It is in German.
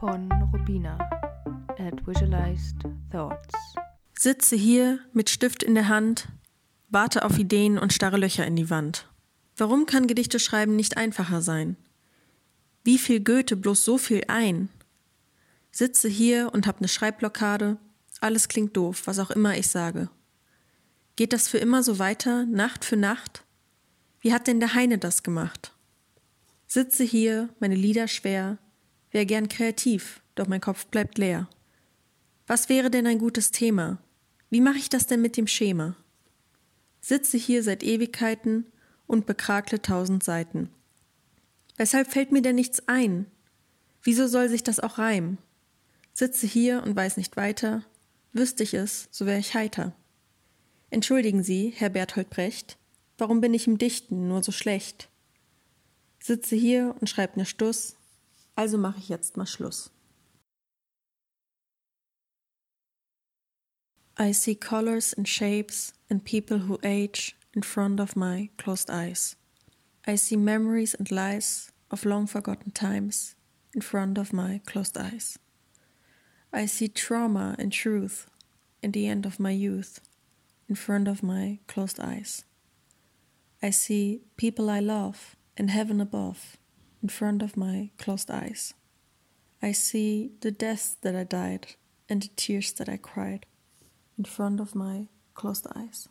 von Rubina at Visualized Thoughts. Sitze hier mit Stift in der Hand, warte auf Ideen und starre Löcher in die Wand. Warum kann Gedichte schreiben nicht einfacher sein? Wie viel Goethe bloß so viel ein? Sitze hier und hab ne Schreibblockade, alles klingt doof, was auch immer ich sage. Geht das für immer so weiter, Nacht für Nacht? Wie hat denn der Heine das gemacht? Sitze hier, meine Lieder schwer, wär gern kreativ, doch mein Kopf bleibt leer. Was wäre denn ein gutes Thema? Wie mache ich das denn mit dem Schema? Sitze hier seit Ewigkeiten und bekrakle tausend Seiten. Weshalb fällt mir denn nichts ein? Wieso soll sich das auch reimen? Sitze hier und weiß nicht weiter, wüsste ich es, so wär ich heiter. Entschuldigen Sie, Herr Berthold Brecht, warum bin ich im Dichten nur so schlecht? Sitze hier und schreib ne Stuss, also mache ich jetzt mal Schluss. I see colors and shapes and people who age in front of my closed eyes. I see memories and lies of long forgotten times in front of my closed eyes. I see trauma and truth in the end of my youth in front of my closed eyes. I see people I love in heaven above in front of my closed eyes. I see the deaths that I died and the tears that I cried in front of my closed eyes.